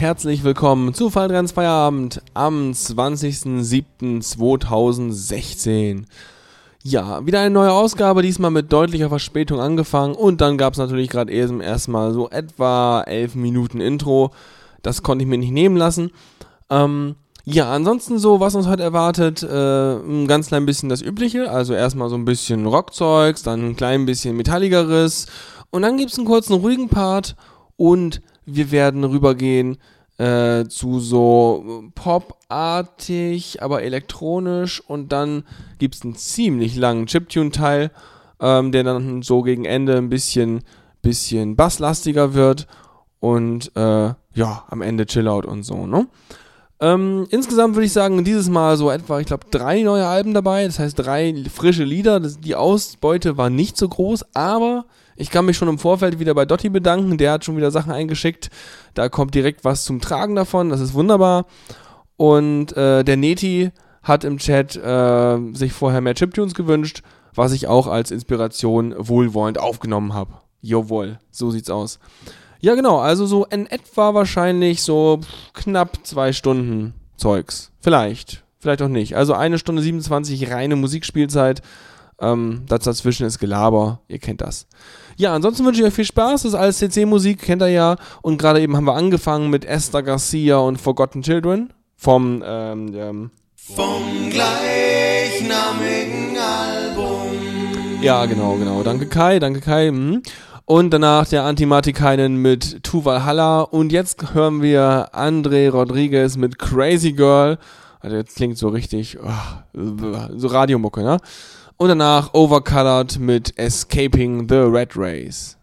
Herzlich willkommen zu Falltrends Feierabend am 20.07.2016. Ja, wieder eine neue Ausgabe, diesmal mit deutlicher Verspätung angefangen und dann gab es natürlich gerade eben erstmal so etwa 11 Minuten Intro. Das konnte ich mir nicht nehmen lassen. Ähm, ja, ansonsten so, was uns heute erwartet, äh, ein ganz klein bisschen das Übliche, also erstmal so ein bisschen Rockzeugs, dann ein klein bisschen metalligeres und dann gibt es einen kurzen ruhigen Part und wir werden rübergehen äh, zu so Pop-artig, aber elektronisch. Und dann gibt es einen ziemlich langen Chiptune-Teil, ähm, der dann so gegen Ende ein bisschen, bisschen basslastiger wird. Und äh, ja, am Ende Chillout und so, ne? Ähm, insgesamt würde ich sagen, dieses Mal so etwa, ich glaube, drei neue Alben dabei. Das heißt, drei frische Lieder. Das, die Ausbeute war nicht so groß, aber ich kann mich schon im Vorfeld wieder bei Dotti bedanken. Der hat schon wieder Sachen eingeschickt. Da kommt direkt was zum Tragen davon. Das ist wunderbar. Und äh, der Neti hat im Chat äh, sich vorher mehr Chiptunes gewünscht, was ich auch als Inspiration wohlwollend aufgenommen habe. Jawohl, so sieht's aus. Ja, genau, also so in etwa wahrscheinlich so knapp zwei Stunden Zeugs. Vielleicht, vielleicht auch nicht. Also eine Stunde 27 reine Musikspielzeit. Ähm, das dazwischen ist Gelaber, ihr kennt das. Ja, ansonsten wünsche ich euch viel Spaß. Das ist alles CC-Musik, kennt ihr ja. Und gerade eben haben wir angefangen mit Esther Garcia und Forgotten Children vom ähm, ähm vom gleichnamigen Album. Ja, genau, genau. Danke Kai, danke Kai. Mhm. Und danach der Antimatikainen mit Tuval Halla. Und jetzt hören wir André Rodriguez mit Crazy Girl. Also jetzt klingt so richtig, oh, so Radiomucke, ne? Und danach Overcolored mit Escaping the Red Race.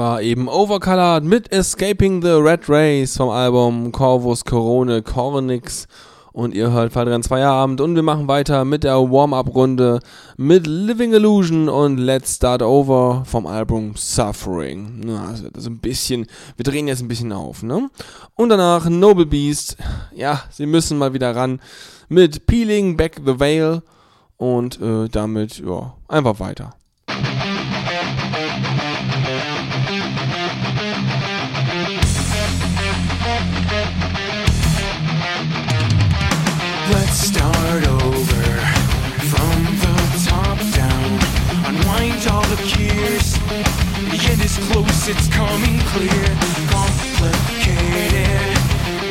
war eben Overcolored mit Escaping the Red Race vom Album Corvus Corone Cornix. Und ihr hört Fadrian Zweierabend und wir machen weiter mit der Warm-Up-Runde mit Living Illusion und Let's Start Over vom Album Suffering. Also das ein bisschen, wir drehen jetzt ein bisschen auf, ne? Und danach Noble Beast. Ja, sie müssen mal wieder ran mit Peeling Back the Veil und äh, damit, ja, einfach weiter. appears. Yet it's close, it's coming clear. Complicated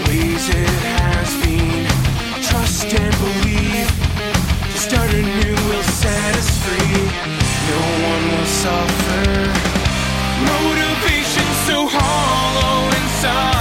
ways it has been. Trust and believe. Start anew will set us free. No one will suffer. Motivation so hollow inside.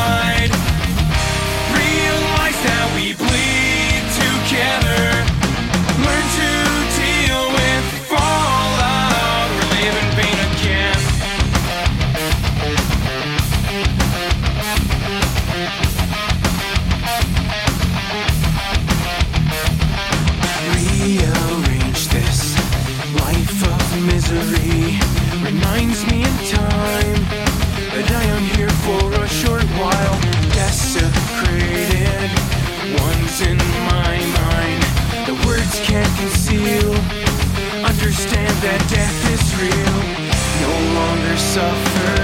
that death is real, no longer suffer.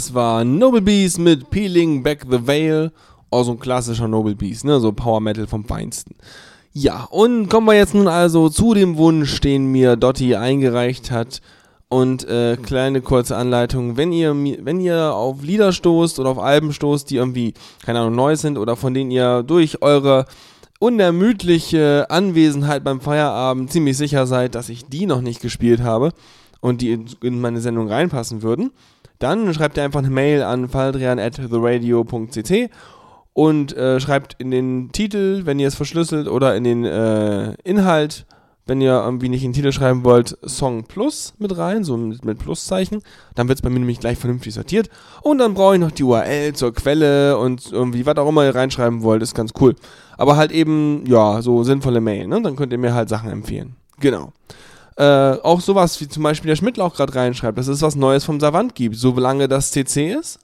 Das war Noble Beast mit Peeling Back the Veil. Auch so ein klassischer Noble Beast, ne? So Power Metal vom Feinsten. Ja, und kommen wir jetzt nun also zu dem Wunsch, den mir Dotti eingereicht hat. Und äh, kleine kurze Anleitung, wenn ihr, wenn ihr auf Lieder stoßt oder auf Alben stoßt, die irgendwie, keine Ahnung, neu sind oder von denen ihr durch eure unermüdliche Anwesenheit beim Feierabend ziemlich sicher seid, dass ich die noch nicht gespielt habe und die in meine Sendung reinpassen würden, dann schreibt ihr einfach eine Mail an faldrian at theradio.cc und äh, schreibt in den Titel, wenn ihr es verschlüsselt, oder in den äh, Inhalt, wenn ihr irgendwie nicht in den Titel schreiben wollt, Song Plus mit rein, so mit, mit Pluszeichen. Dann wird es bei mir nämlich gleich vernünftig sortiert. Und dann brauche ich noch die URL zur Quelle und irgendwie, was auch immer ihr reinschreiben wollt, ist ganz cool. Aber halt eben, ja, so sinnvolle Mail, ne? Dann könnt ihr mir halt Sachen empfehlen. Genau. Äh, auch sowas wie zum Beispiel der Schmidtlauch gerade reinschreibt, dass es was Neues vom Savant gibt, solange das CC ist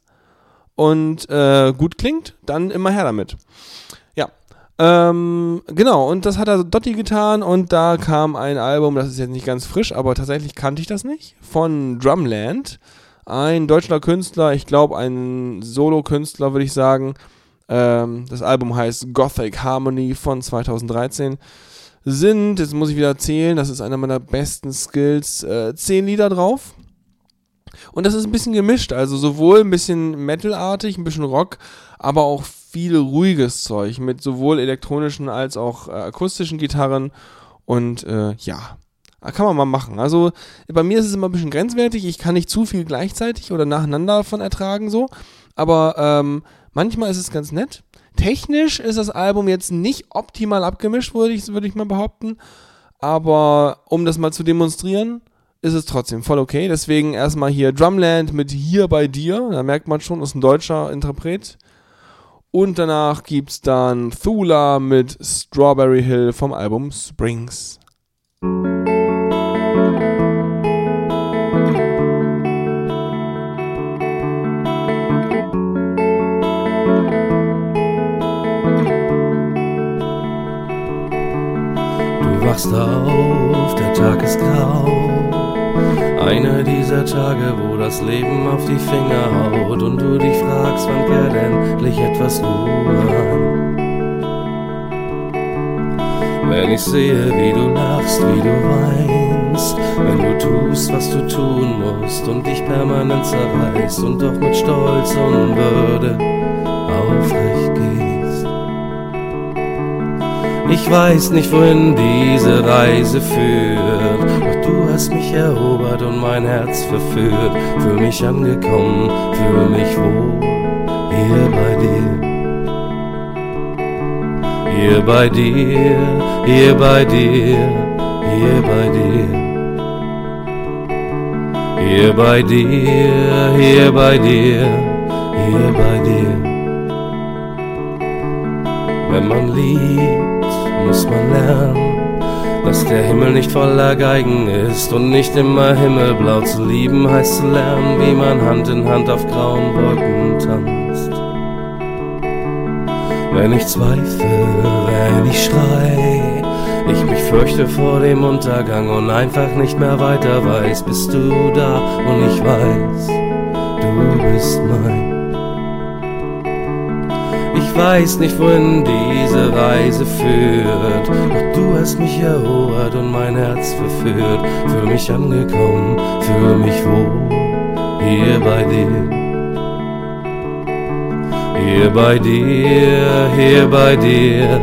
und äh, gut klingt, dann immer her damit. Ja. Ähm, genau, und das hat er Dotti getan und da kam ein Album, das ist jetzt nicht ganz frisch, aber tatsächlich kannte ich das nicht, von Drumland. Ein deutscher Künstler, ich glaube ein Solo-Künstler, würde ich sagen. Ähm, das Album heißt Gothic Harmony von 2013. Sind, jetzt muss ich wieder zählen, das ist einer meiner besten Skills, äh, zehn Lieder drauf. Und das ist ein bisschen gemischt, also sowohl ein bisschen Metalartig, ein bisschen Rock, aber auch viel ruhiges Zeug mit sowohl elektronischen als auch äh, akustischen Gitarren und äh, ja, kann man mal machen. Also bei mir ist es immer ein bisschen grenzwertig, ich kann nicht zu viel gleichzeitig oder nacheinander von ertragen so, aber ähm, manchmal ist es ganz nett. Technisch ist das Album jetzt nicht optimal abgemischt, würde ich, würde ich mal behaupten, aber um das mal zu demonstrieren, ist es trotzdem voll okay. Deswegen erstmal hier Drumland mit Hier bei dir. Da merkt man schon, ist ein deutscher Interpret. Und danach gibt's dann Thula mit Strawberry Hill vom Album Springs. Wachst auf, der Tag ist grau. Einer dieser Tage, wo das Leben auf die Finger haut und du dich fragst, wann kehrt endlich etwas Ruhe an. Wenn ich sehe, wie du lachst, wie du weinst, wenn du tust, was du tun musst und dich permanent zerreißt und doch mit Stolz und Würde aufrecht gehst. Ich weiß nicht, wohin diese Reise führt, doch du hast mich erobert und mein Herz verführt. Fühl mich angekommen, fühl mich wohl hier bei dir. Hier bei dir, hier bei dir, hier bei dir. Hier bei dir, hier bei dir, hier bei dir. Wenn man liebt, muss man lernen, dass der Himmel nicht voller Geigen ist und nicht immer himmelblau zu lieben heißt zu lernen, wie man Hand in Hand auf grauen Wolken tanzt. Wenn ich zweifle, wenn ich schrei, ich mich fürchte vor dem Untergang und einfach nicht mehr weiter weiß, bist du da und ich weiß, du bist mein. Weiß nicht, wohin diese Reise führt, doch du hast mich erobert und mein Herz verführt. Fühl mich angekommen, fühl mich wohl hier bei dir. Hier bei dir, hier bei dir,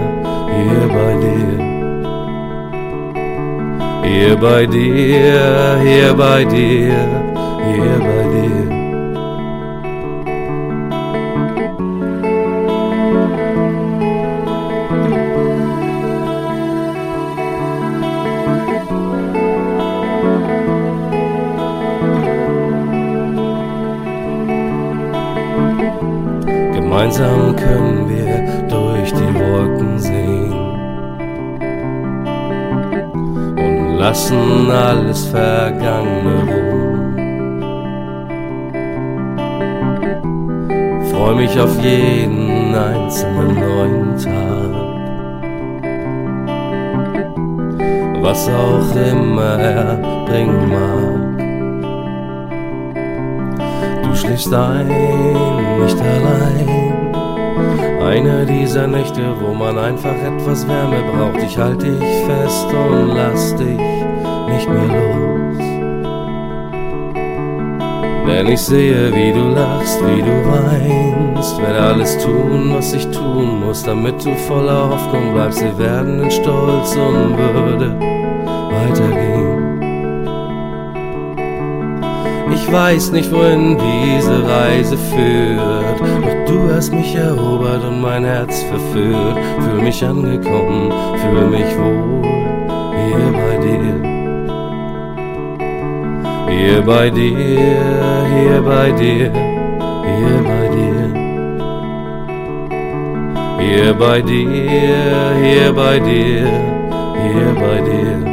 hier bei dir. Hier bei dir, hier bei dir, hier bei dir. Gemeinsam können wir durch die Wolken sehen und lassen alles Vergangene ruhen. Freu mich auf jeden einzelnen neuen Tag, was auch immer er bringen mag. Du schläfst ein, nicht allein. Eine dieser Nächte, wo man einfach etwas Wärme braucht. Ich halte dich fest und lass dich nicht mehr los. Denn ich sehe, wie du lachst, wie du weinst. Werde alles tun, was ich tun muss, damit du voller Hoffnung bleibst. Wir werden in Stolz und Würde weitergehen. Ich weiß nicht, wohin diese Reise führt, du hast mich erobert und mein Herz verführt. Fühl mich angekommen, fühle mich wohl hier bei dir. Hier bei dir, hier bei dir, hier bei dir. Hier bei dir, hier bei dir, hier bei dir.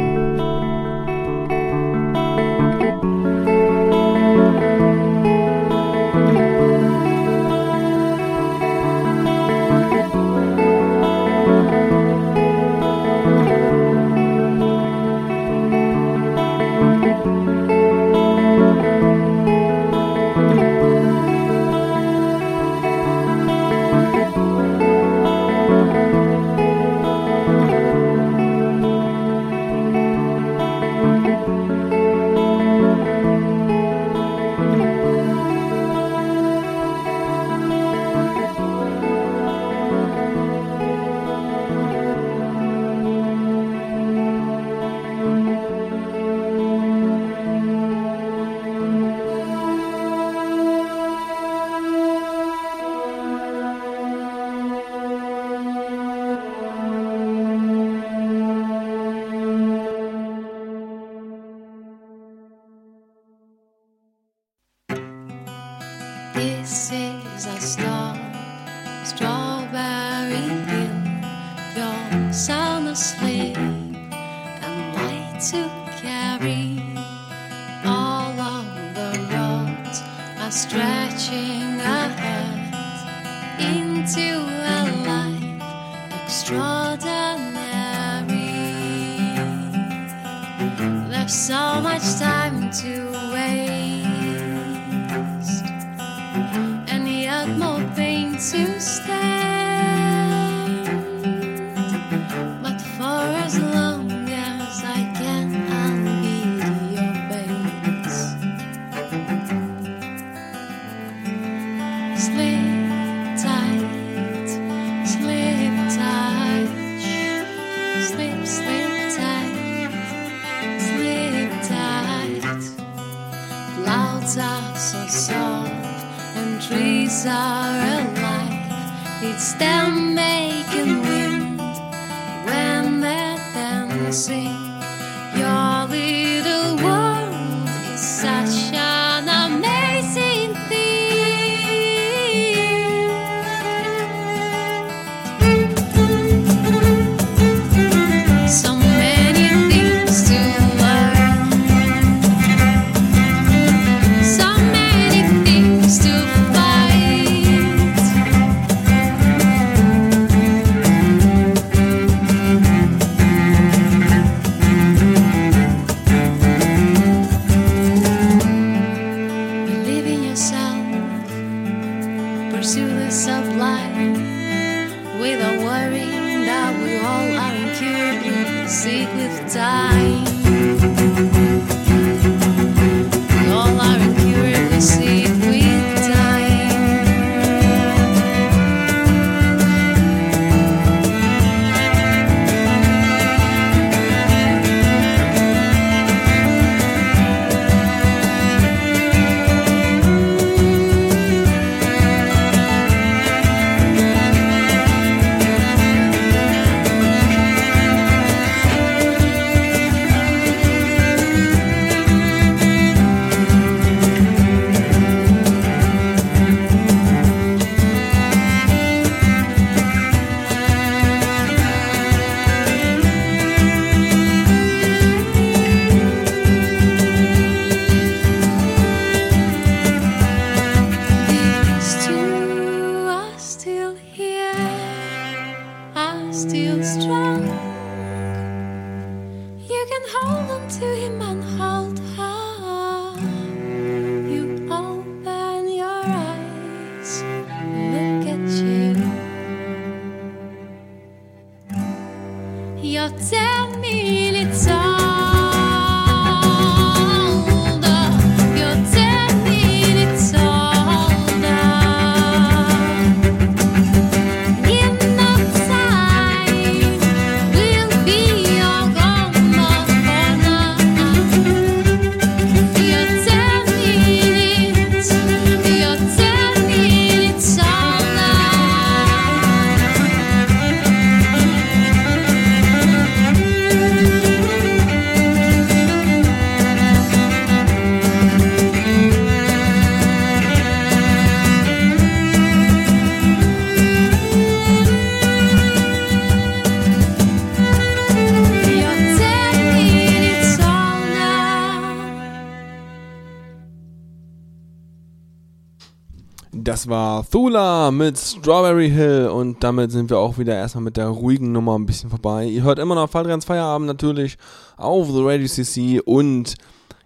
Das war Thula mit Strawberry Hill und damit sind wir auch wieder erstmal mit der ruhigen Nummer ein bisschen vorbei. Ihr hört immer noch Fallrens Feierabend natürlich auf The Radio CC und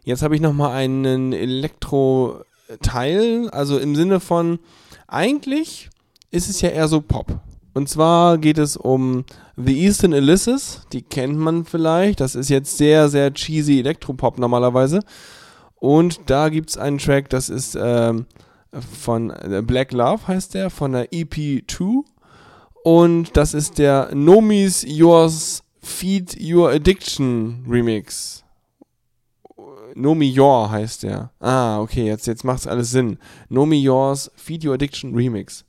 jetzt habe ich nochmal einen Elektro-Teil, also im Sinne von, eigentlich ist es ja eher so Pop. Und zwar geht es um The Eastern Ulysses, die kennt man vielleicht, das ist jetzt sehr, sehr cheesy Elektropop normalerweise. Und da gibt es einen Track, das ist ähm, von äh, Black Love heißt der, von der EP2. Und das ist der Nomis Yours Feed Your Addiction Remix. Nomi Your heißt der. Ah, okay, jetzt, jetzt macht es alles Sinn. Nomi Yours Feed Your Addiction Remix.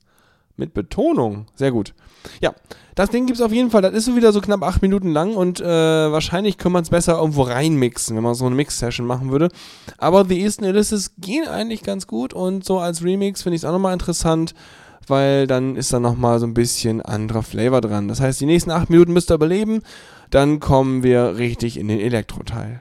Mit Betonung. Sehr gut. Ja, das Ding gibt es auf jeden Fall. Das ist so wieder so knapp acht Minuten lang und äh, wahrscheinlich kann man es besser irgendwo reinmixen, wenn man so eine Mix-Session machen würde. Aber The Eastern Ulysses gehen eigentlich ganz gut und so als Remix finde ich es auch nochmal interessant, weil dann ist da nochmal so ein bisschen anderer Flavor dran. Das heißt, die nächsten acht Minuten müsst ihr überleben, dann kommen wir richtig in den Elektro-Teil.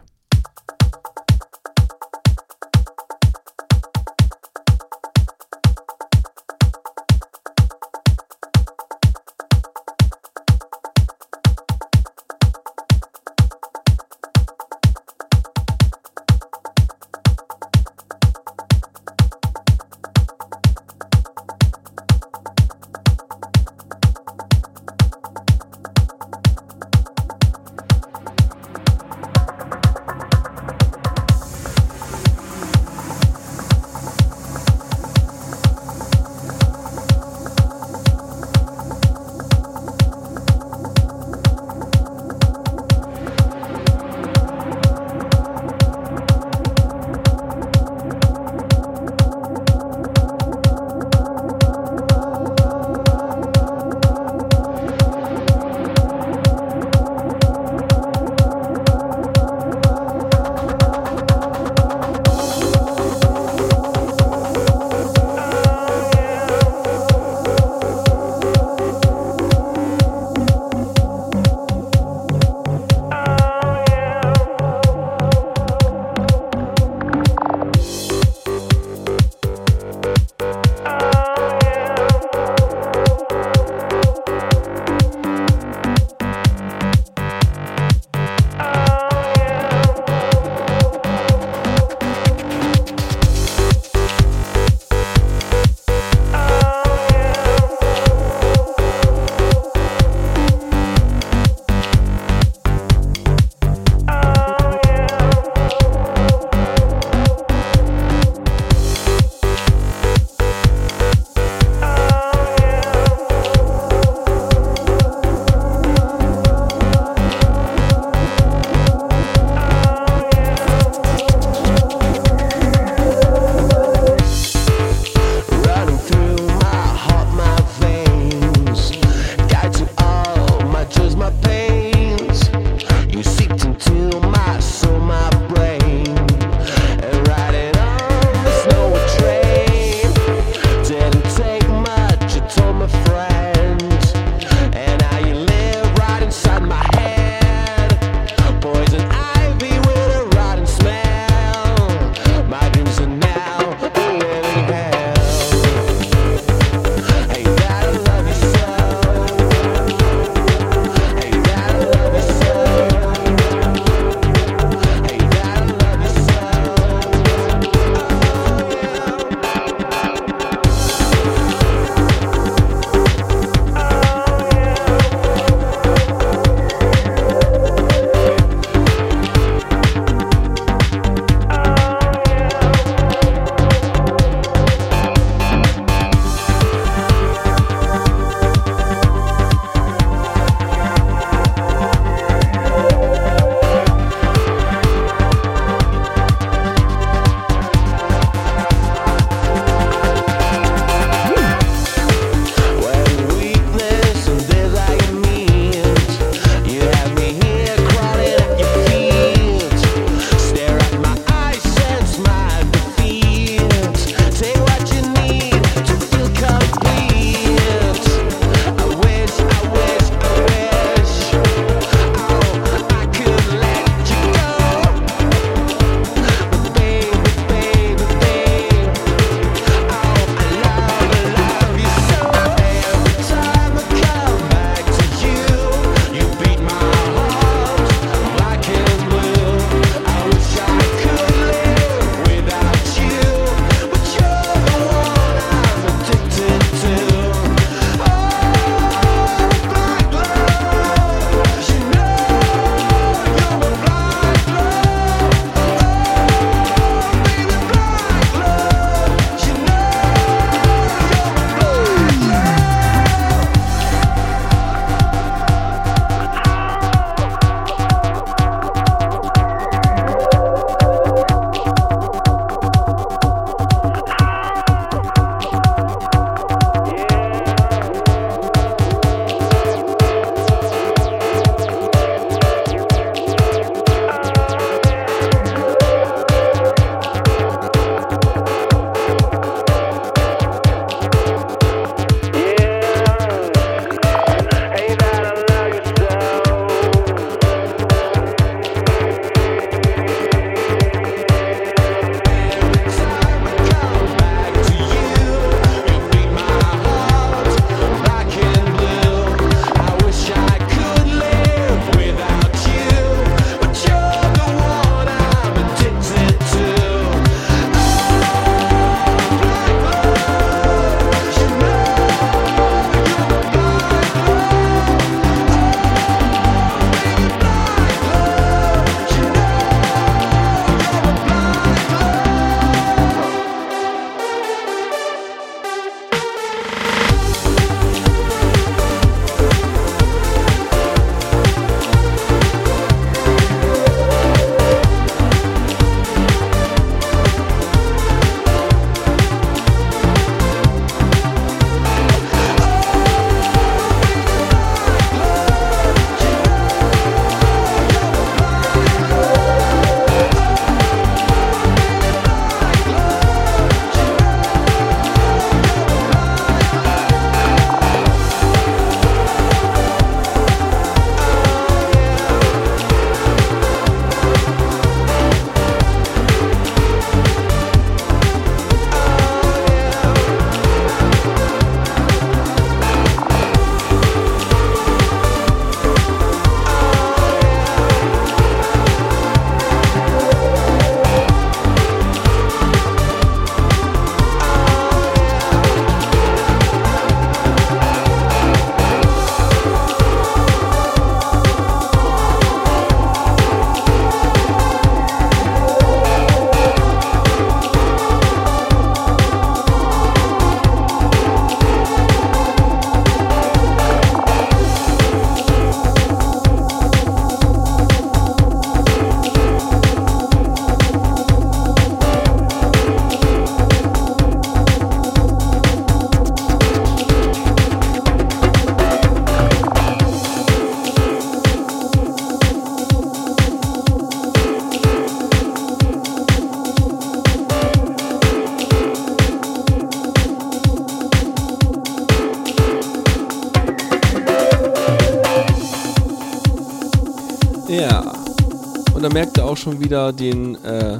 Schon wieder den, äh,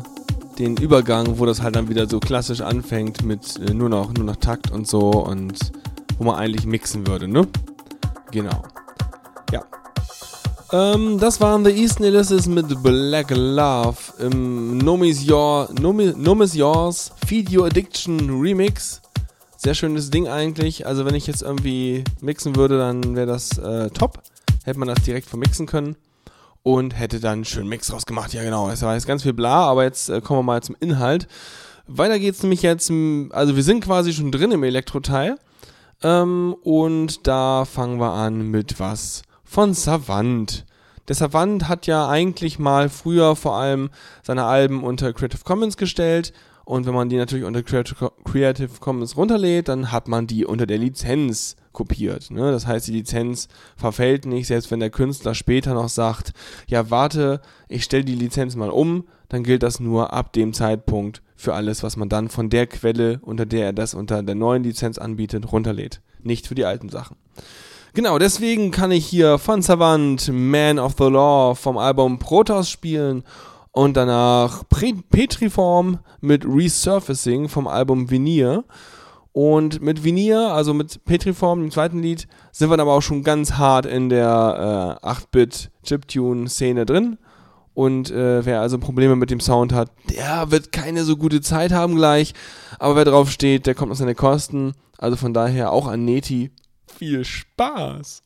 den Übergang, wo das halt dann wieder so klassisch anfängt mit äh, nur, noch, nur noch Takt und so und wo man eigentlich mixen würde, ne? Genau. Ja. Ähm, das waren The East Ulysses mit Black Love im Nomis Your, Nomi, Yours Feed Your Addiction Remix. Sehr schönes Ding eigentlich. Also wenn ich jetzt irgendwie mixen würde, dann wäre das äh, top. Hätte man das direkt vermixen können und hätte dann einen schönen Mix rausgemacht. Ja genau, es war jetzt ganz viel bla, aber jetzt äh, kommen wir mal zum Inhalt. Weiter geht's nämlich jetzt, also wir sind quasi schon drin im Elektroteil. Ähm, und da fangen wir an mit was von Savant. Der Savant hat ja eigentlich mal früher vor allem seine Alben unter Creative Commons gestellt. Und wenn man die natürlich unter Creative Commons runterlädt, dann hat man die unter der Lizenz kopiert. Ne? Das heißt, die Lizenz verfällt nicht, selbst wenn der Künstler später noch sagt, ja warte, ich stelle die Lizenz mal um, dann gilt das nur ab dem Zeitpunkt für alles, was man dann von der Quelle, unter der er das unter der neuen Lizenz anbietet, runterlädt. Nicht für die alten Sachen. Genau, deswegen kann ich hier von Savant Man of the Law vom Album Protoss spielen und danach Petriform mit Resurfacing vom Album Veneer. Und mit Veneer, also mit Petriform, dem zweiten Lied, sind wir dann aber auch schon ganz hart in der äh, 8-Bit-Chiptune-Szene drin. Und äh, wer also Probleme mit dem Sound hat, der wird keine so gute Zeit haben gleich. Aber wer drauf steht, der kommt auf seine Kosten. Also von daher auch an Neti viel Spaß.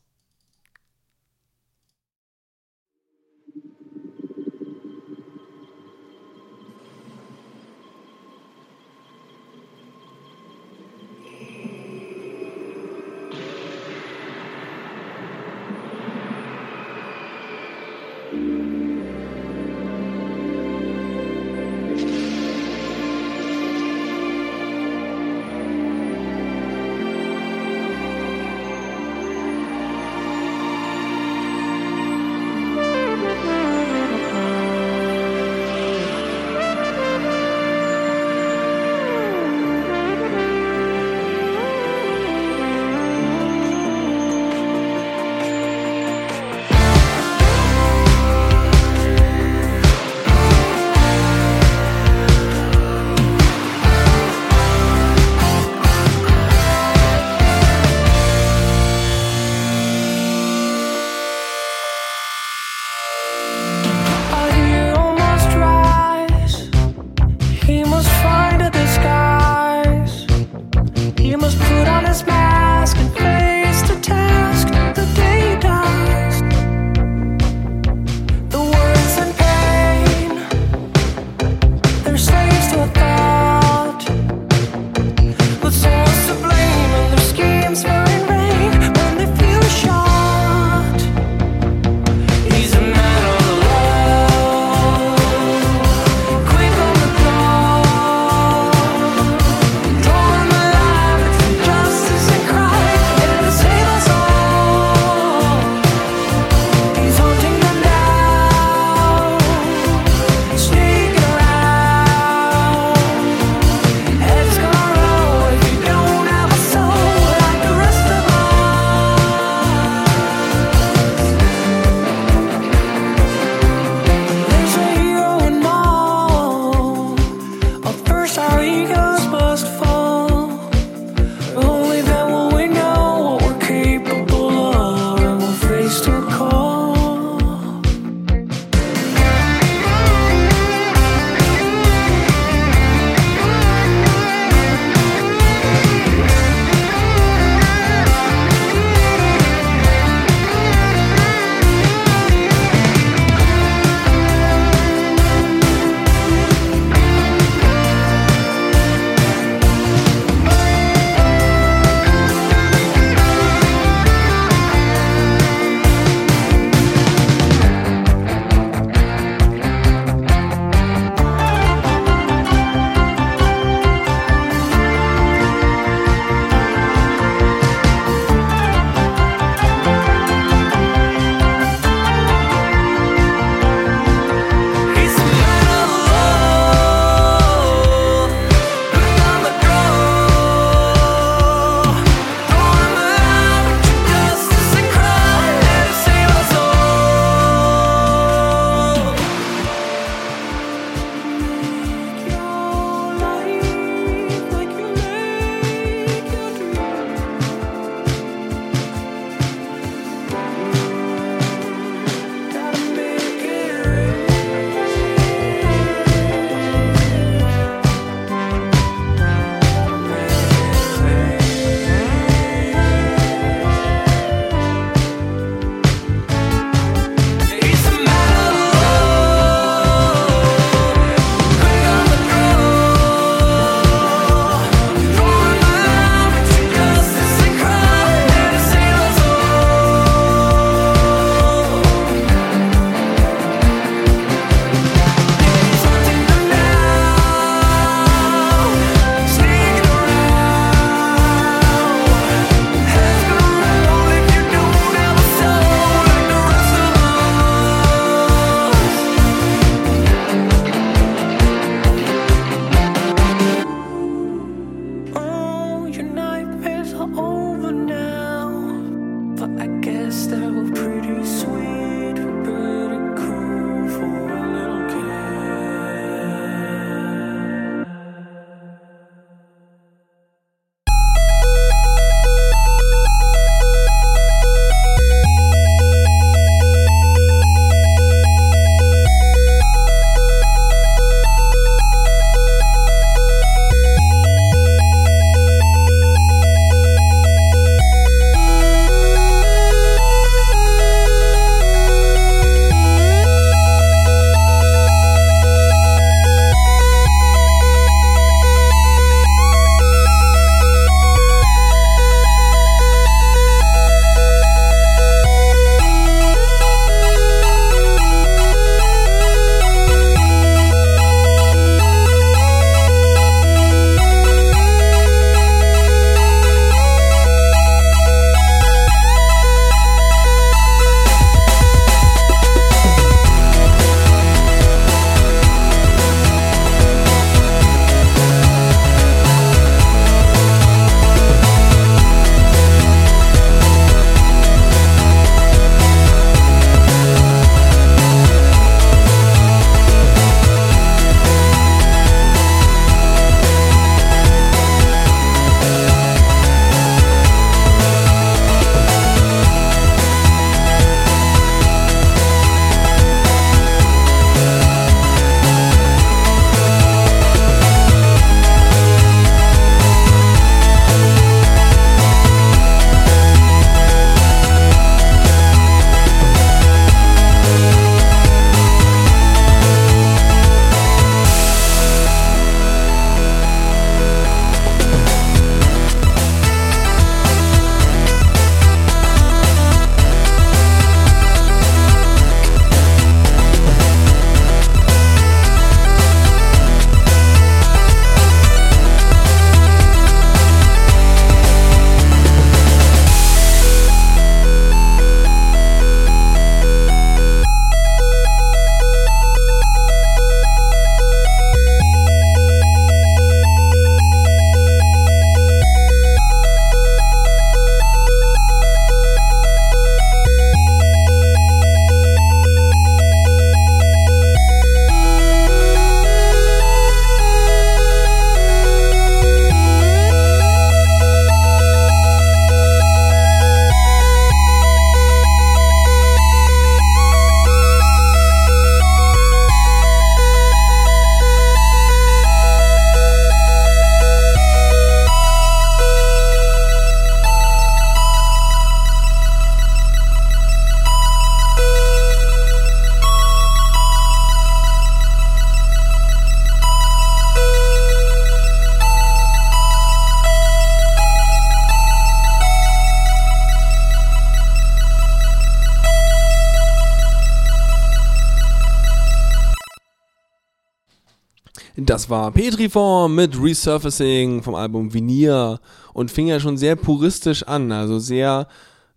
Das war Petriform mit Resurfacing vom Album Veneer und fing ja schon sehr puristisch an, also sehr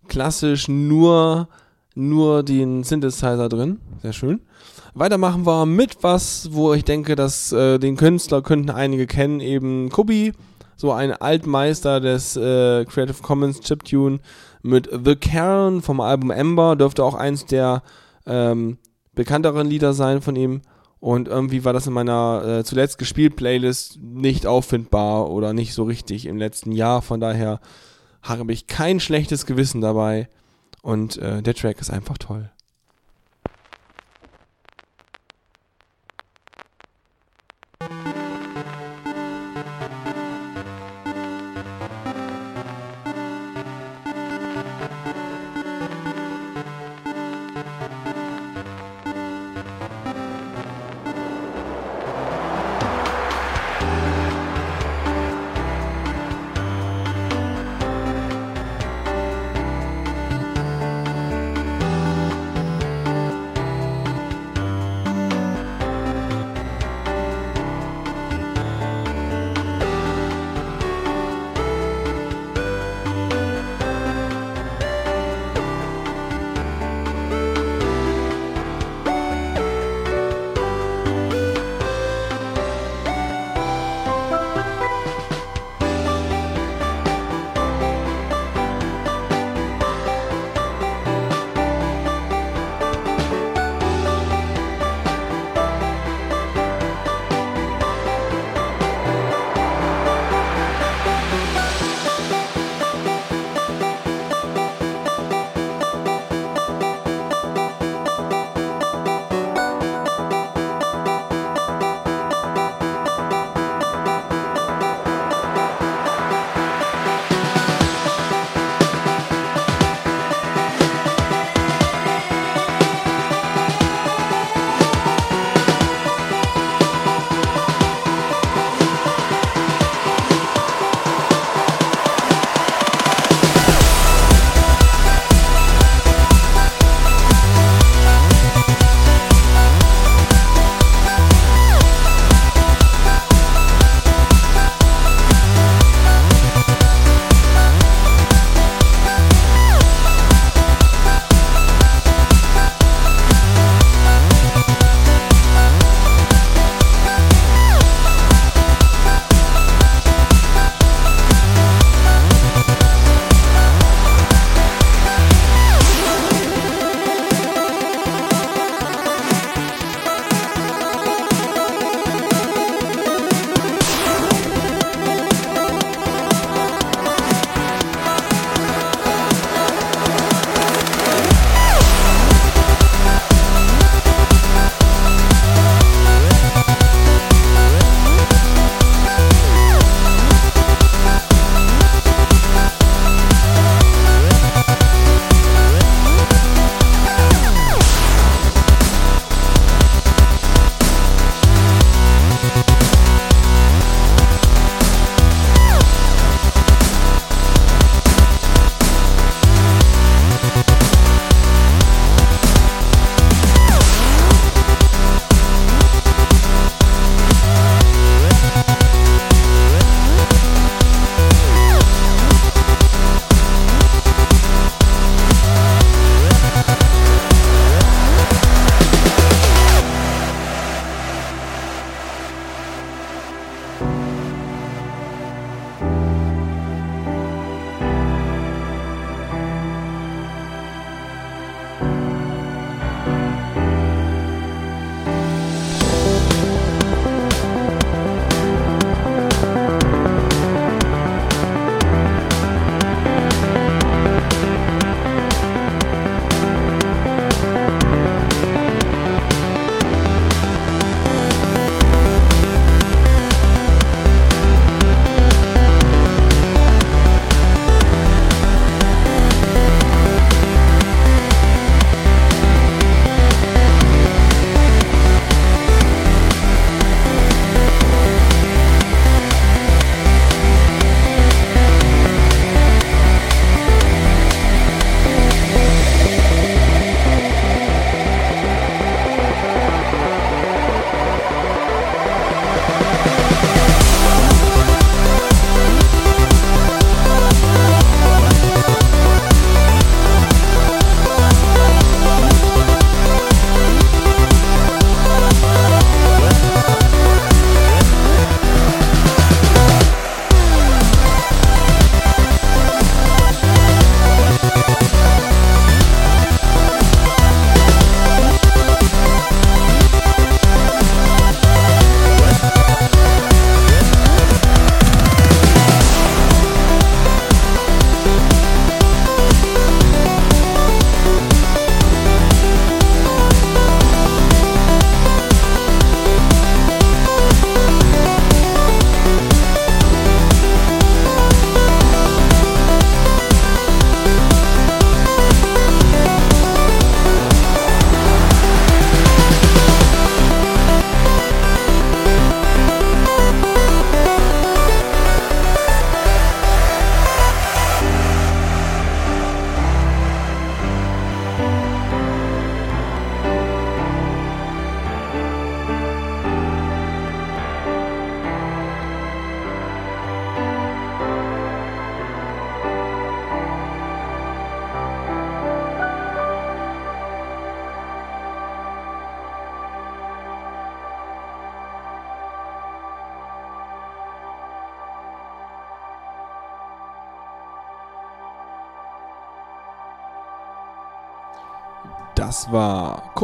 klassisch, nur, nur den Synthesizer drin. Sehr schön. Weitermachen wir mit was, wo ich denke, dass äh, den Künstler könnten einige kennen, eben Kubi, so ein Altmeister des äh, Creative Commons Chiptune mit The Karen vom Album Ember, dürfte auch eins der ähm, bekannteren Lieder sein von ihm. Und irgendwie war das in meiner äh, zuletzt gespielt Playlist nicht auffindbar oder nicht so richtig im letzten Jahr. Von daher habe ich kein schlechtes Gewissen dabei. Und äh, der Track ist einfach toll.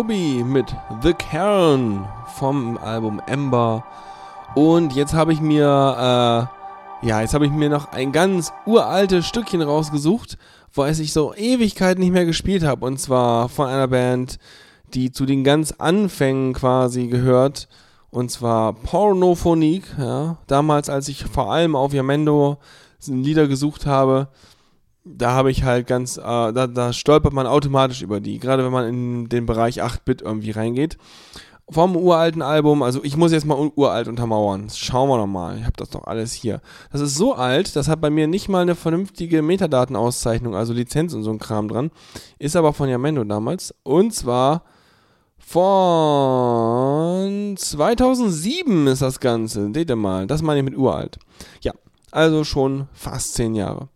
Kubi mit The Cairn vom Album Ember. Und jetzt habe ich mir, äh, ja, jetzt habe ich mir noch ein ganz uraltes Stückchen rausgesucht, was ich so Ewigkeit nicht mehr gespielt habe. Und zwar von einer Band, die zu den ganz Anfängen quasi gehört. Und zwar Pornophonique, ja. Damals, als ich vor allem auf Yamendo Lieder gesucht habe, da habe ich halt ganz, äh, da, da stolpert man automatisch über die, gerade wenn man in den Bereich 8-Bit irgendwie reingeht. Vom uralten Album, also ich muss jetzt mal ur- uralt untermauern. Schauen wir noch mal. Ich habe das doch alles hier. Das ist so alt, das hat bei mir nicht mal eine vernünftige Metadatenauszeichnung, also Lizenz und so ein Kram dran. Ist aber von Yamendo damals. Und zwar von 2007 ist das Ganze. Seht ihr mal, das meine ich mit uralt. Ja, also schon fast 10 Jahre.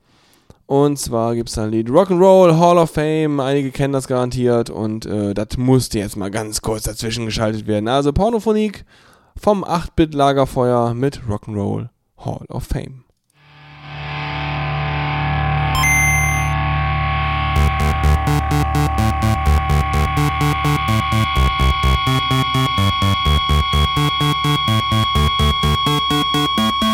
Und zwar gibt es da ein Lied Rock'n'Roll Hall of Fame. Einige kennen das garantiert. Und äh, das musste jetzt mal ganz kurz dazwischen geschaltet werden. Also Pornophonik vom 8-Bit Lagerfeuer mit Rock'n'Roll Hall of Fame. Oh,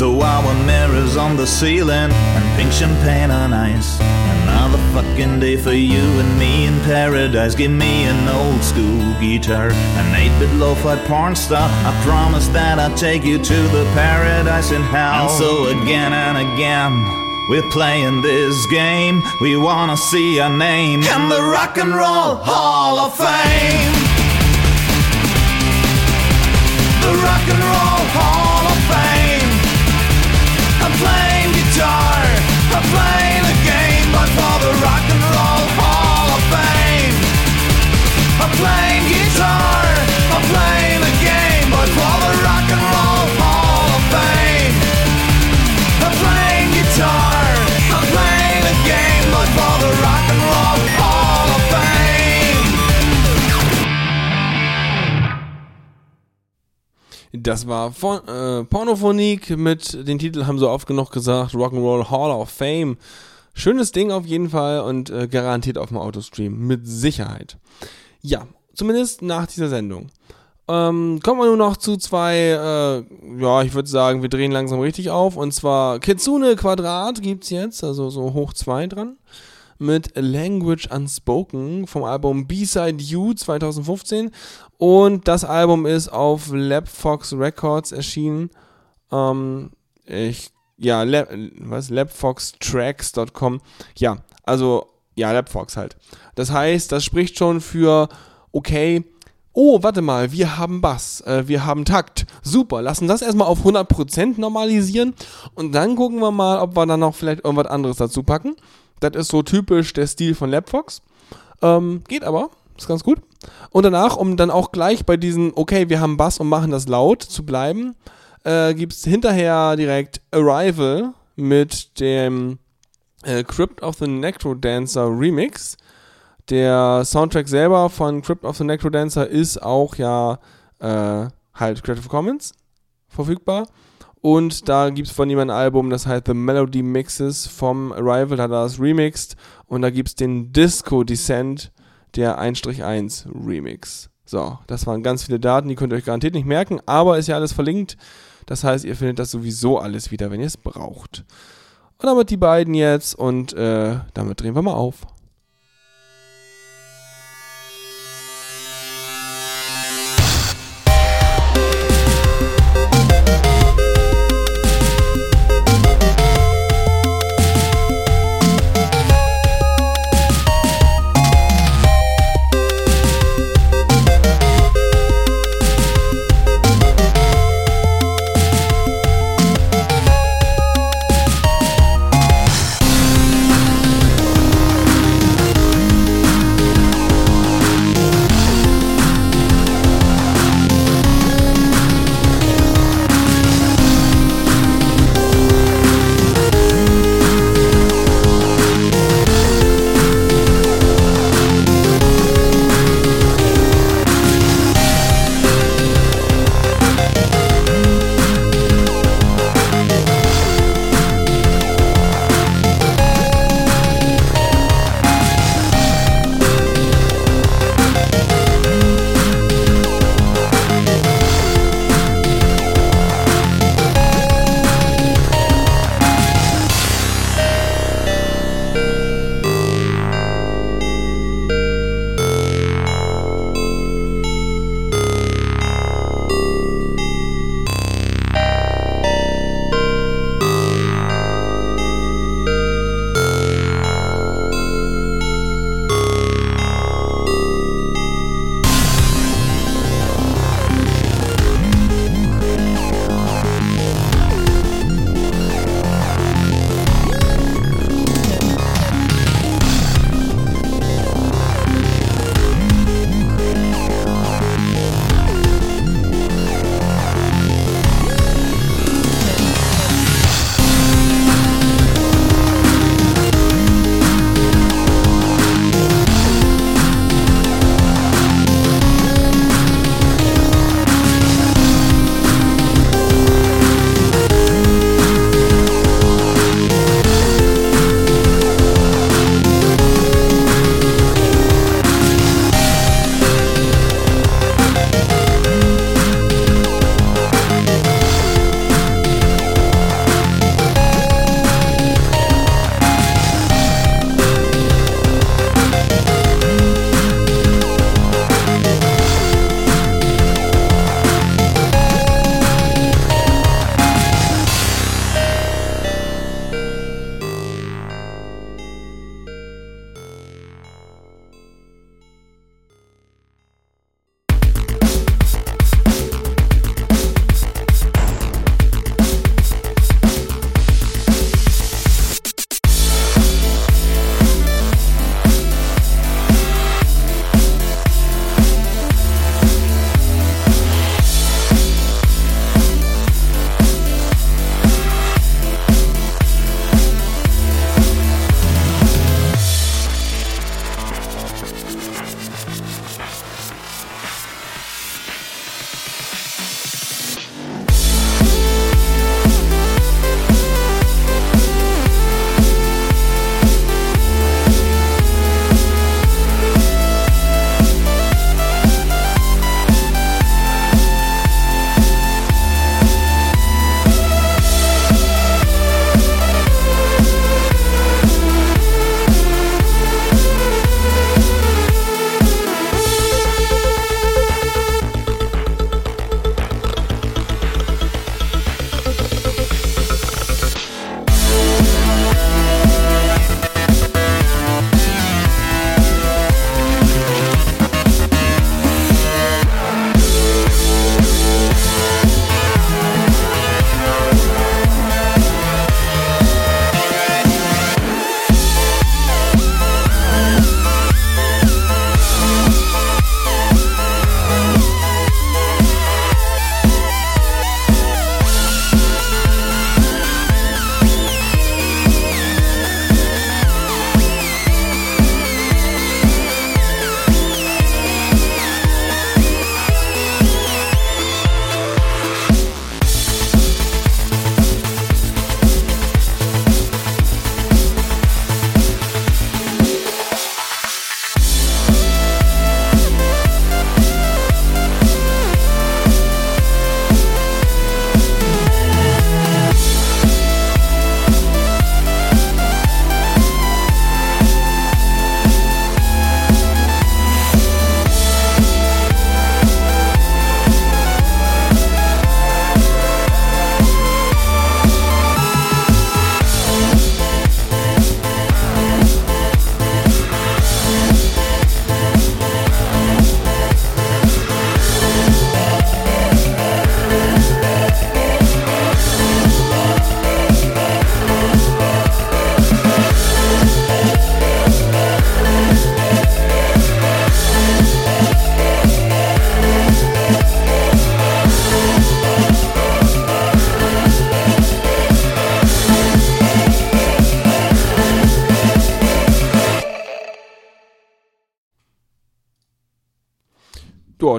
So our mirrors on the ceiling and pink champagne on ice. Another fucking day for you and me in paradise. Give me an old school guitar, an 8-bit lo-fi porn star. I promise that I'll take you to the paradise in hell. And so again and again. We're playing this game. We wanna see our name in the Rock and Roll Hall of Fame. The Rock and Roll Hall of Fame. But for the Rock Das war von, äh, Pornophonique mit den Titel haben so oft genug gesagt, Rock'n'Roll Hall of Fame. Schönes Ding auf jeden Fall und äh, garantiert auf dem Autostream, mit Sicherheit. Ja, zumindest nach dieser Sendung. Ähm, kommen wir nur noch zu zwei, äh, ja, ich würde sagen, wir drehen langsam richtig auf. Und zwar Kitsune Quadrat gibt's jetzt, also so hoch zwei dran. Mit Language Unspoken vom Album B-Side You 2015. Und das Album ist auf Labfox Records erschienen. Ähm, ich, ja, Lab, was? Labfoxtracks.com. Ja, also, ja, Labfox halt. Das heißt, das spricht schon für, okay, oh, warte mal, wir haben Bass, äh, wir haben Takt. Super, lassen das erstmal auf 100% normalisieren und dann gucken wir mal, ob wir dann noch vielleicht irgendwas anderes dazu packen. Das ist so typisch der Stil von Labfox. Ähm, geht aber, ist ganz gut. Und danach, um dann auch gleich bei diesen, okay, wir haben Bass und machen das laut zu bleiben, äh, gibt es hinterher direkt Arrival mit dem äh, Crypt of the Necrodancer Remix. Der Soundtrack selber von Crypt of the Necrodancer ist auch ja äh, halt Creative Commons verfügbar. Und da gibt es von ihm ein Album, das heißt The Melody Mixes vom Arrival, da hat er das remixed. Und da gibt es den Disco Descent, der 1-1 Remix. So, das waren ganz viele Daten, die könnt ihr euch garantiert nicht merken, aber ist ja alles verlinkt. Das heißt, ihr findet das sowieso alles wieder, wenn ihr es braucht. Und damit die beiden jetzt und äh, damit drehen wir mal auf.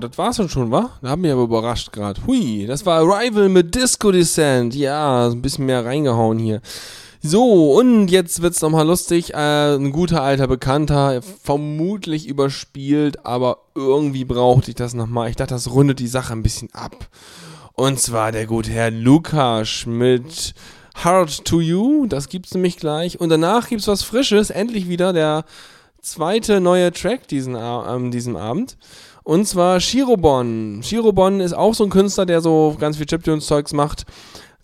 Das war's dann schon, wa? Da haben wir aber überrascht gerade. Hui, das war Arrival mit Disco Descent. Ja, ein bisschen mehr reingehauen hier. So, und jetzt wird's nochmal lustig. Äh, ein guter alter Bekannter, vermutlich überspielt, aber irgendwie brauchte ich das nochmal. Ich dachte, das rundet die Sache ein bisschen ab. Und zwar der gute Herr Lukas mit Hard to You. Das gibt's nämlich gleich. Und danach gibt's was Frisches. Endlich wieder der zweite neue Track diesen, ähm, diesem Abend. Und zwar Shirobon. Shirobon ist auch so ein Künstler, der so ganz viel Chiptunes-Zeugs macht.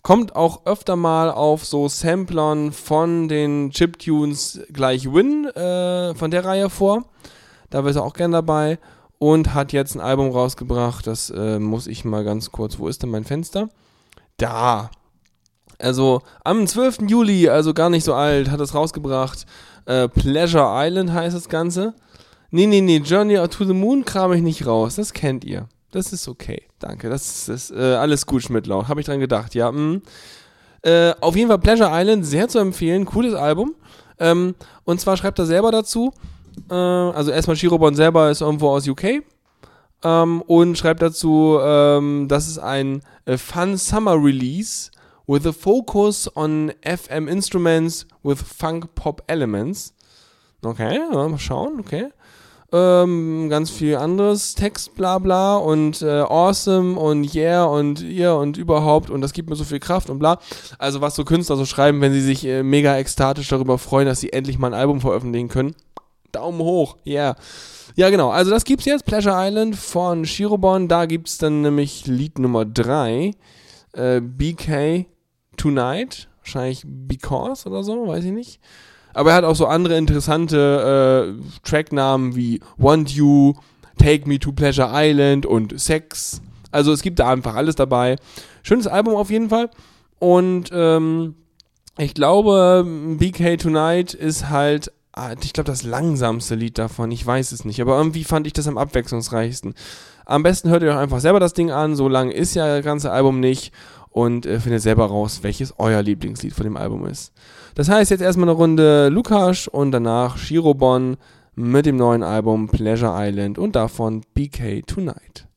Kommt auch öfter mal auf so Samplern von den Chiptunes gleich Win äh, von der Reihe vor. Da ist er auch gern dabei. Und hat jetzt ein Album rausgebracht. Das äh, muss ich mal ganz kurz. Wo ist denn mein Fenster? Da. Also am 12. Juli, also gar nicht so alt, hat es rausgebracht. Äh, Pleasure Island heißt das Ganze. Nee, nee, nee, Journey to the Moon kram ich nicht raus. Das kennt ihr. Das ist okay. Danke. Das ist, äh, alles gut, Schmidtlau. Habe ich dran gedacht, ja. mm. Äh, auf jeden Fall Pleasure Island, sehr zu empfehlen. Cooles Album. Ähm, und zwar schreibt er selber dazu. Äh, also erstmal Shirobon selber ist irgendwo aus UK. Ähm, und schreibt dazu, ähm, das ist ein äh, Fun Summer Release with a focus on FM Instruments with Funk Pop Elements. Okay, mal schauen, okay. Ähm, ganz viel anderes Text, bla bla und äh, awesome und yeah und ihr und überhaupt und das gibt mir so viel Kraft und bla. Also was so Künstler so schreiben, wenn sie sich äh, mega ekstatisch darüber freuen, dass sie endlich mal ein Album veröffentlichen können. Daumen hoch, yeah. Ja, genau. Also das gibt's jetzt, Pleasure Island von Shirobon. Da gibt's dann nämlich Lied Nummer 3, äh, BK Tonight. Wahrscheinlich Because oder so, weiß ich nicht. Aber er hat auch so andere interessante äh, Tracknamen wie Want You, Take Me to Pleasure Island und Sex. Also es gibt da einfach alles dabei. Schönes Album auf jeden Fall. Und ähm, ich glaube, BK Tonight ist halt, ah, ich glaube, das langsamste Lied davon. Ich weiß es nicht. Aber irgendwie fand ich das am abwechslungsreichsten. Am besten hört ihr euch einfach selber das Ding an. So lang ist ja das ganze Album nicht. Und äh, findet selber raus, welches euer Lieblingslied von dem Album ist. Das heißt jetzt erstmal eine Runde Lukas und danach Shirobon mit dem neuen Album Pleasure Island und davon BK Tonight.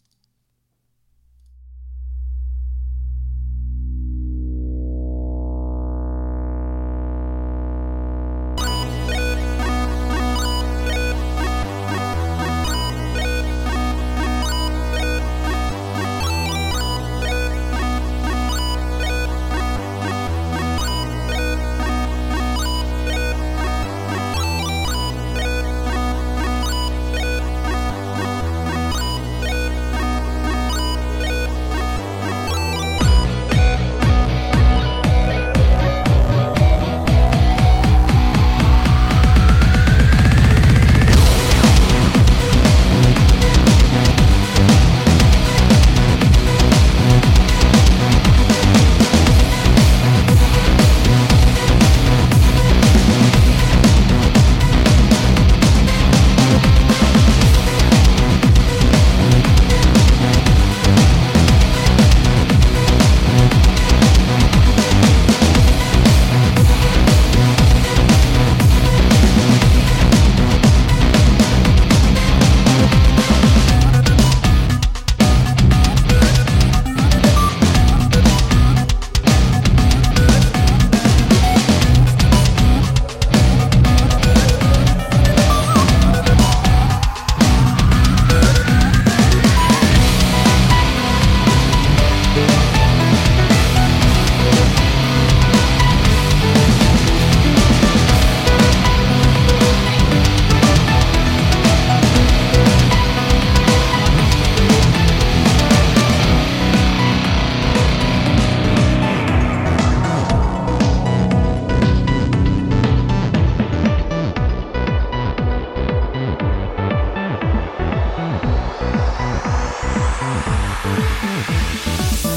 Mm-hmm.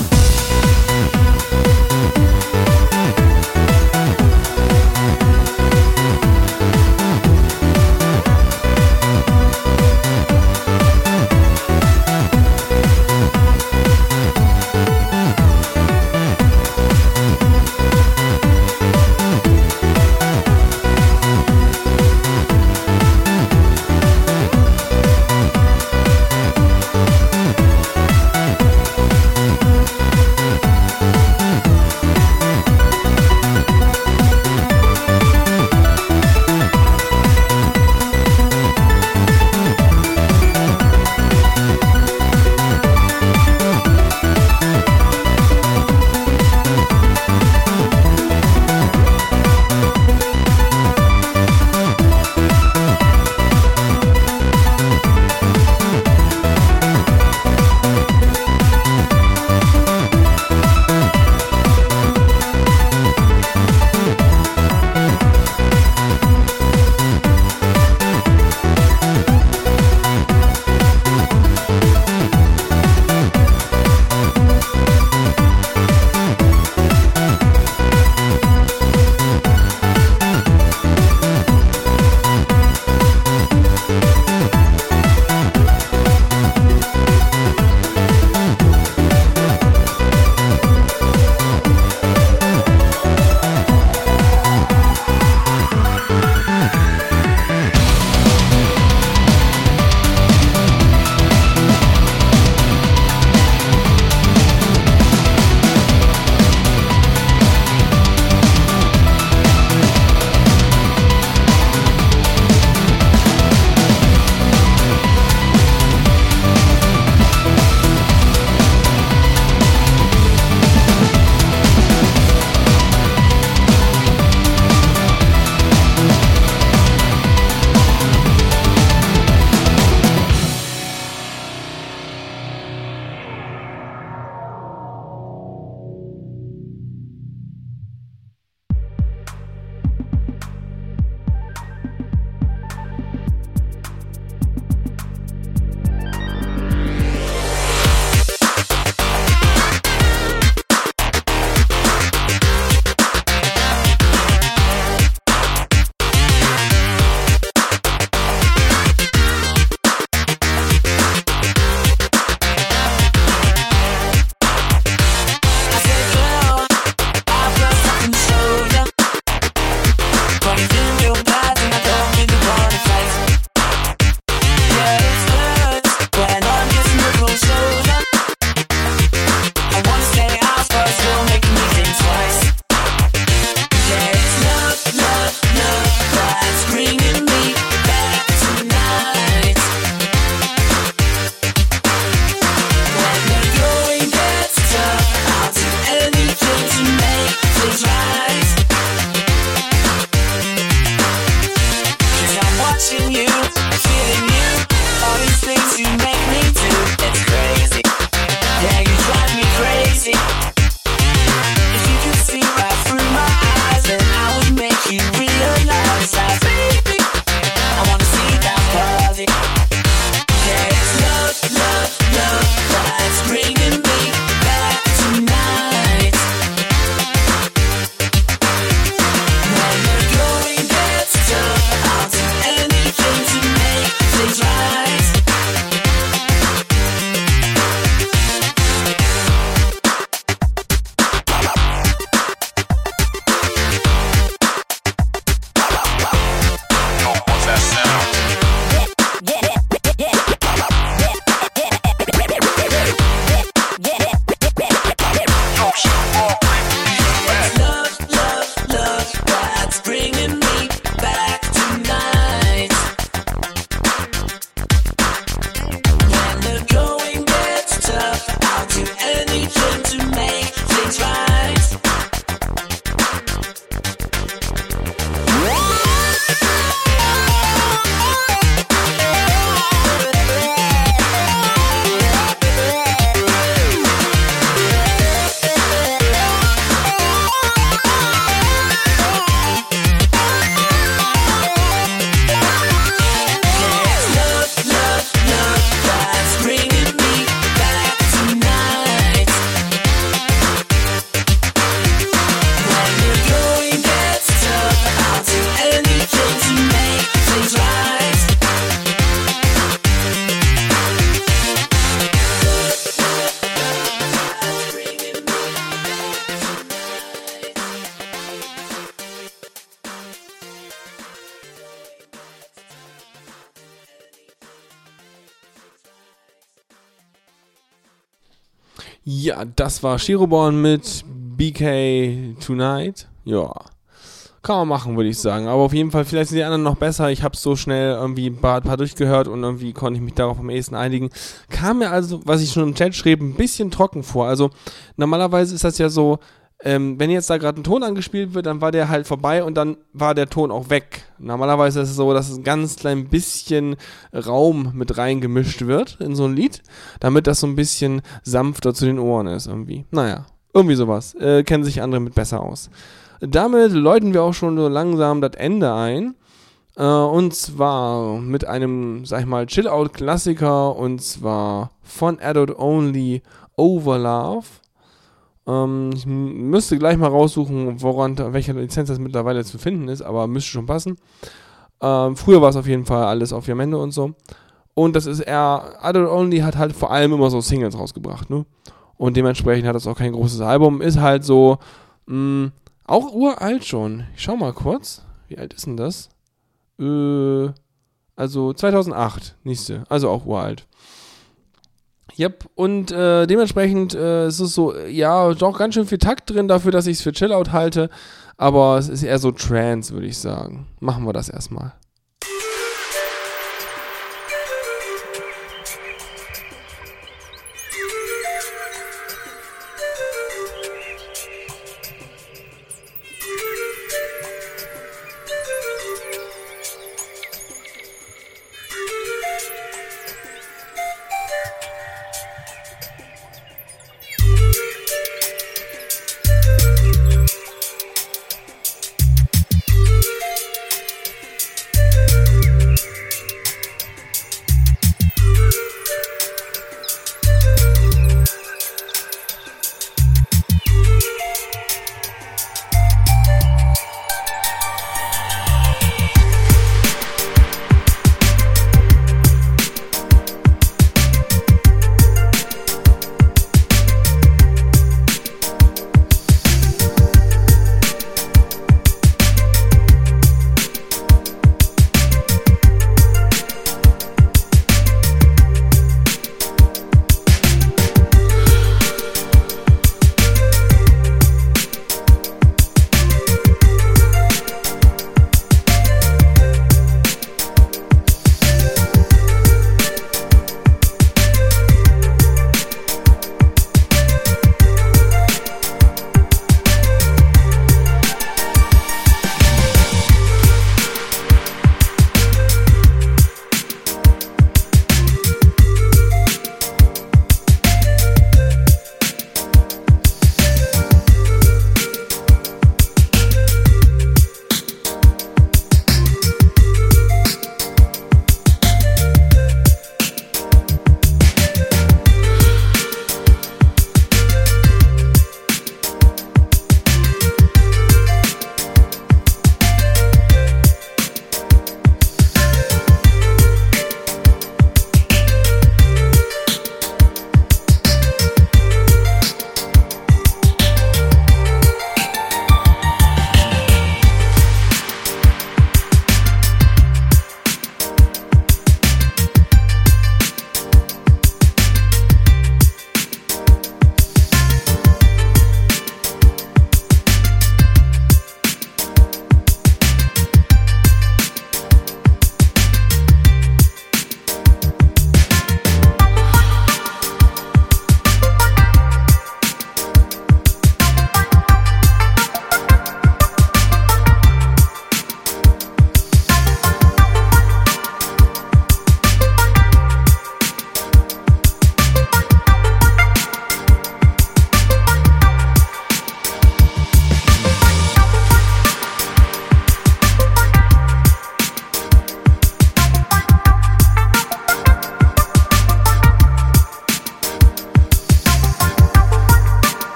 Das war Shiroborn mit BK Tonight. Ja. Kann man machen, würde ich sagen. Aber auf jeden Fall, vielleicht sind die anderen noch besser. Ich habe so schnell irgendwie ein paar, paar durchgehört und irgendwie konnte ich mich darauf am ehesten einigen. Kam mir also, was ich schon im Chat schrieb, ein bisschen trocken vor. Also normalerweise ist das ja so, ähm, wenn jetzt da gerade ein Ton angespielt wird, dann war der halt vorbei und dann war der Ton auch weg. Normalerweise ist es so, dass ein ganz klein bisschen Raum mit reingemischt wird in so ein Lied, damit das so ein bisschen sanfter zu den Ohren ist irgendwie. Naja, irgendwie sowas. Äh, kennen sich andere mit besser aus. Damit läuten wir auch schon so langsam das Ende ein. Äh, und zwar mit einem, sag ich mal, Chill-Out-Klassiker und zwar von Adult Only Overlove. Ähm, ich müsste gleich mal raussuchen, woran, welcher Lizenz das mittlerweile zu finden ist, aber müsste schon passen. Ähm, früher war es auf jeden Fall alles auf Yamendo und so. Und das ist eher, Adult Only hat halt vor allem immer so Singles rausgebracht, ne? Und dementsprechend hat das auch kein großes Album. Ist halt so, mh, auch uralt schon. Ich schau mal kurz. Wie alt ist denn das? Äh, also 2008, nächste. Also auch uralt. Yep, und äh, dementsprechend äh, ist es so, ja, doch ganz schön viel Takt drin dafür, dass ich es für Chillout halte. Aber es ist eher so Trance, würde ich sagen. Machen wir das erstmal.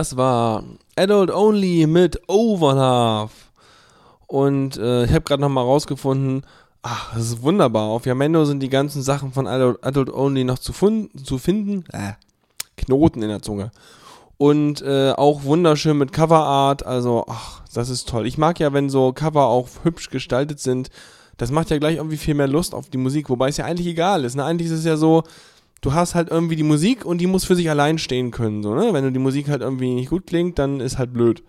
Das war Adult Only mit Overlove. Und äh, ich habe gerade nochmal rausgefunden, ach, das ist wunderbar. Auf Yamendo sind die ganzen Sachen von Adult, Adult Only noch zu, zu finden. Äh, Knoten in der Zunge. Und äh, auch wunderschön mit Coverart. Also, ach, das ist toll. Ich mag ja, wenn so Cover auch hübsch gestaltet sind. Das macht ja gleich irgendwie viel mehr Lust auf die Musik. Wobei es ja eigentlich egal ist. Ne? Eigentlich ist es ja so, du hast halt irgendwie die Musik und die muss für sich allein stehen können. So, ne? Wenn du die Musik halt irgendwie nicht gut klingt, dann ist halt blöd.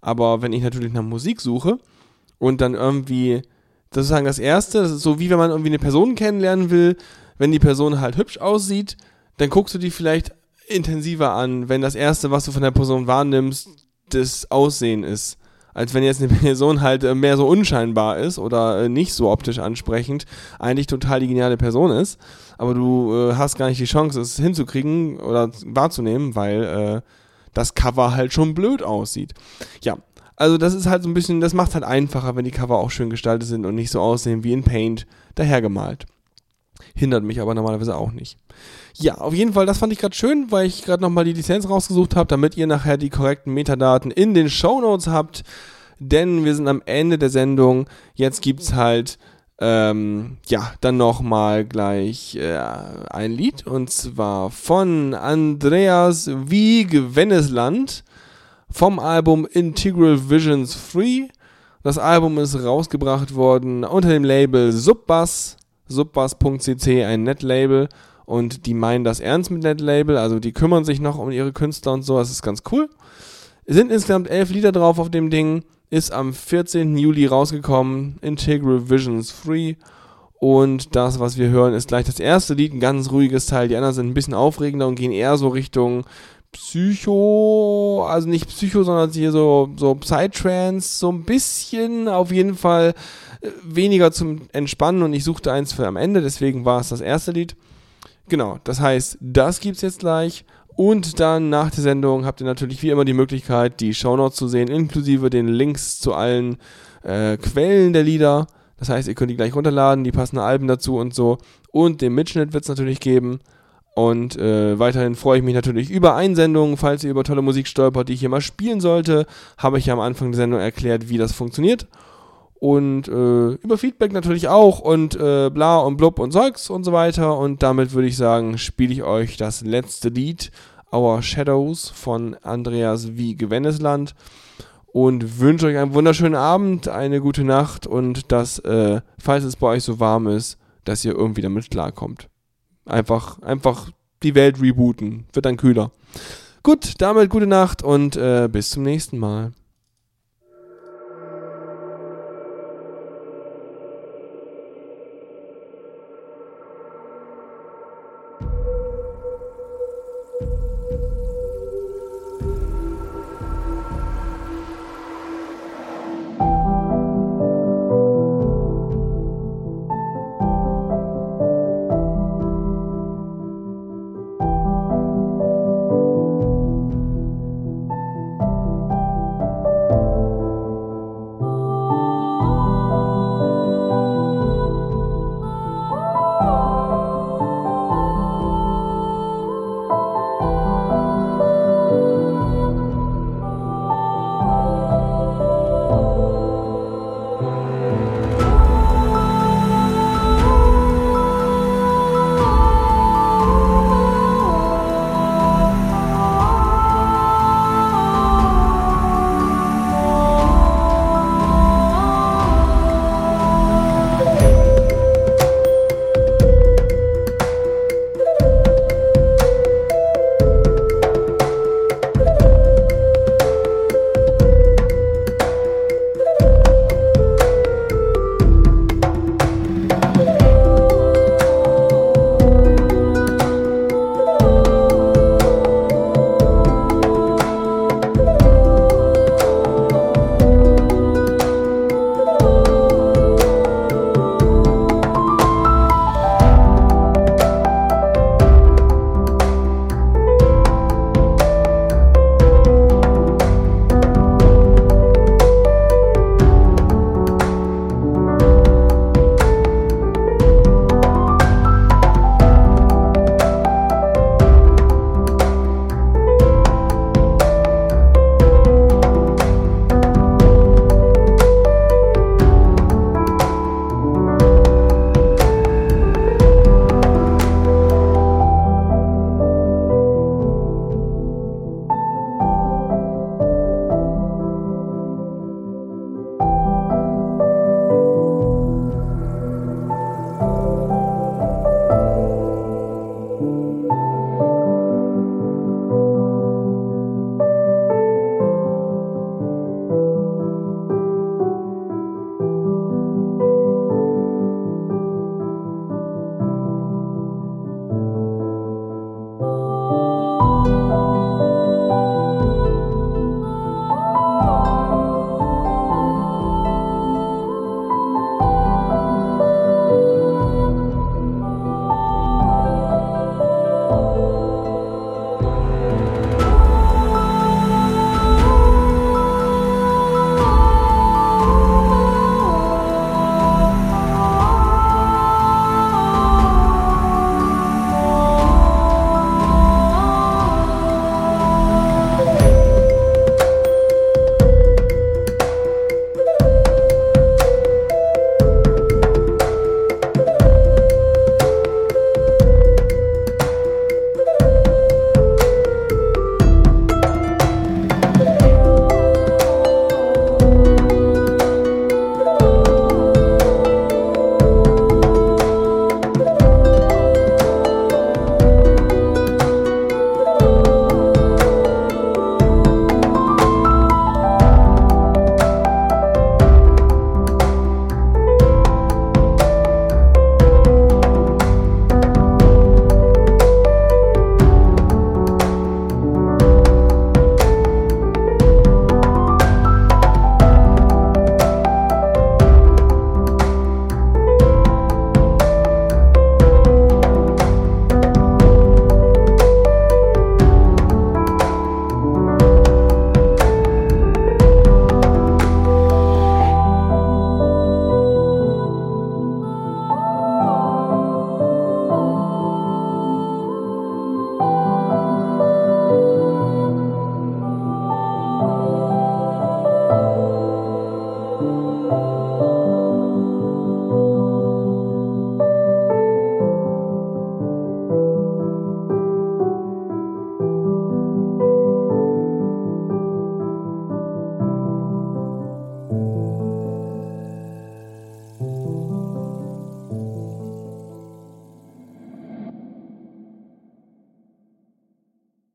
Aber wenn ich natürlich nach Musik suche und dann irgendwie, das ist sozusagen das Erste, das ist so wie wenn man irgendwie eine Person kennenlernen will, wenn die Person halt hübsch aussieht, dann guckst du die vielleicht intensiver an, wenn das Erste, was du von der Person wahrnimmst, das Aussehen ist. Als wenn jetzt eine Person halt äh, mehr so unscheinbar ist oder äh, nicht so optisch ansprechend, eigentlich total die geniale Person ist, aber du äh, hast gar nicht die Chance, es hinzukriegen oder wahrzunehmen, weil äh, das Cover halt schon blöd aussieht. Ja, also das ist halt so ein bisschen, das macht halt einfacher, wenn die Cover auch schön gestaltet sind und nicht so aussehen wie in Paint dahergemalt. Hindert mich aber normalerweise auch nicht. Ja, auf jeden Fall, das fand ich gerade schön, weil ich gerade nochmal die Lizenz rausgesucht habe, damit ihr nachher die korrekten Metadaten in den Shownotes habt. Denn wir sind am Ende der Sendung. Jetzt gibt's halt, ähm, ja, dann nochmal gleich äh, ein Lied. Und zwar von Andreas Wieg Wennesland vom Album Integral Visions Free. Das Album ist rausgebracht worden unter dem Label Subbass, subbass.cc, ein Netlabel. Und die meinen das ernst mit Netlabel, also die kümmern sich noch um ihre Künstler und so, das ist ganz cool. Es sind insgesamt elf Lieder drauf auf dem Ding, ist am 14. Juli rausgekommen, Integral Visions Free. Und das, was wir hören, ist gleich das erste Lied, ein ganz ruhiges Teil. Die anderen sind ein bisschen aufregender und gehen eher so Richtung Psycho, also nicht Psycho, sondern hier so, so Psytrance, so ein bisschen auf jeden Fall äh, weniger zum Entspannen und ich suchte eins für am Ende, deswegen war es das erste Lied. Genau, das heißt, das gibt's jetzt gleich und dann nach der Sendung habt ihr natürlich wie immer die Möglichkeit, die Shownotes zu sehen, inklusive den Links zu allen äh, Quellen der Lieder. Das heißt, ihr könnt die gleich runterladen, die passenden Alben dazu und so. Und den Mitschnitt wird's natürlich geben. Und äh, weiterhin freue ich mich natürlich über Einsendungen, falls ihr über tolle Musik stolpert, die ich hier mal spielen sollte. Habe ich ja am Anfang der Sendung erklärt, wie das funktioniert. Und äh, über Feedback natürlich auch und äh, bla und blub und Zeugs und so weiter. Und damit würde ich sagen, spiele ich euch das letzte Lied, Our Shadows von Andreas wie Gewendesland. Und wünsche euch einen wunderschönen Abend, eine gute Nacht und dass, äh, falls es bei euch so warm ist, dass ihr irgendwie damit klarkommt. Einfach, einfach die Welt rebooten. Wird dann kühler. Gut, damit gute Nacht und äh, bis zum nächsten Mal.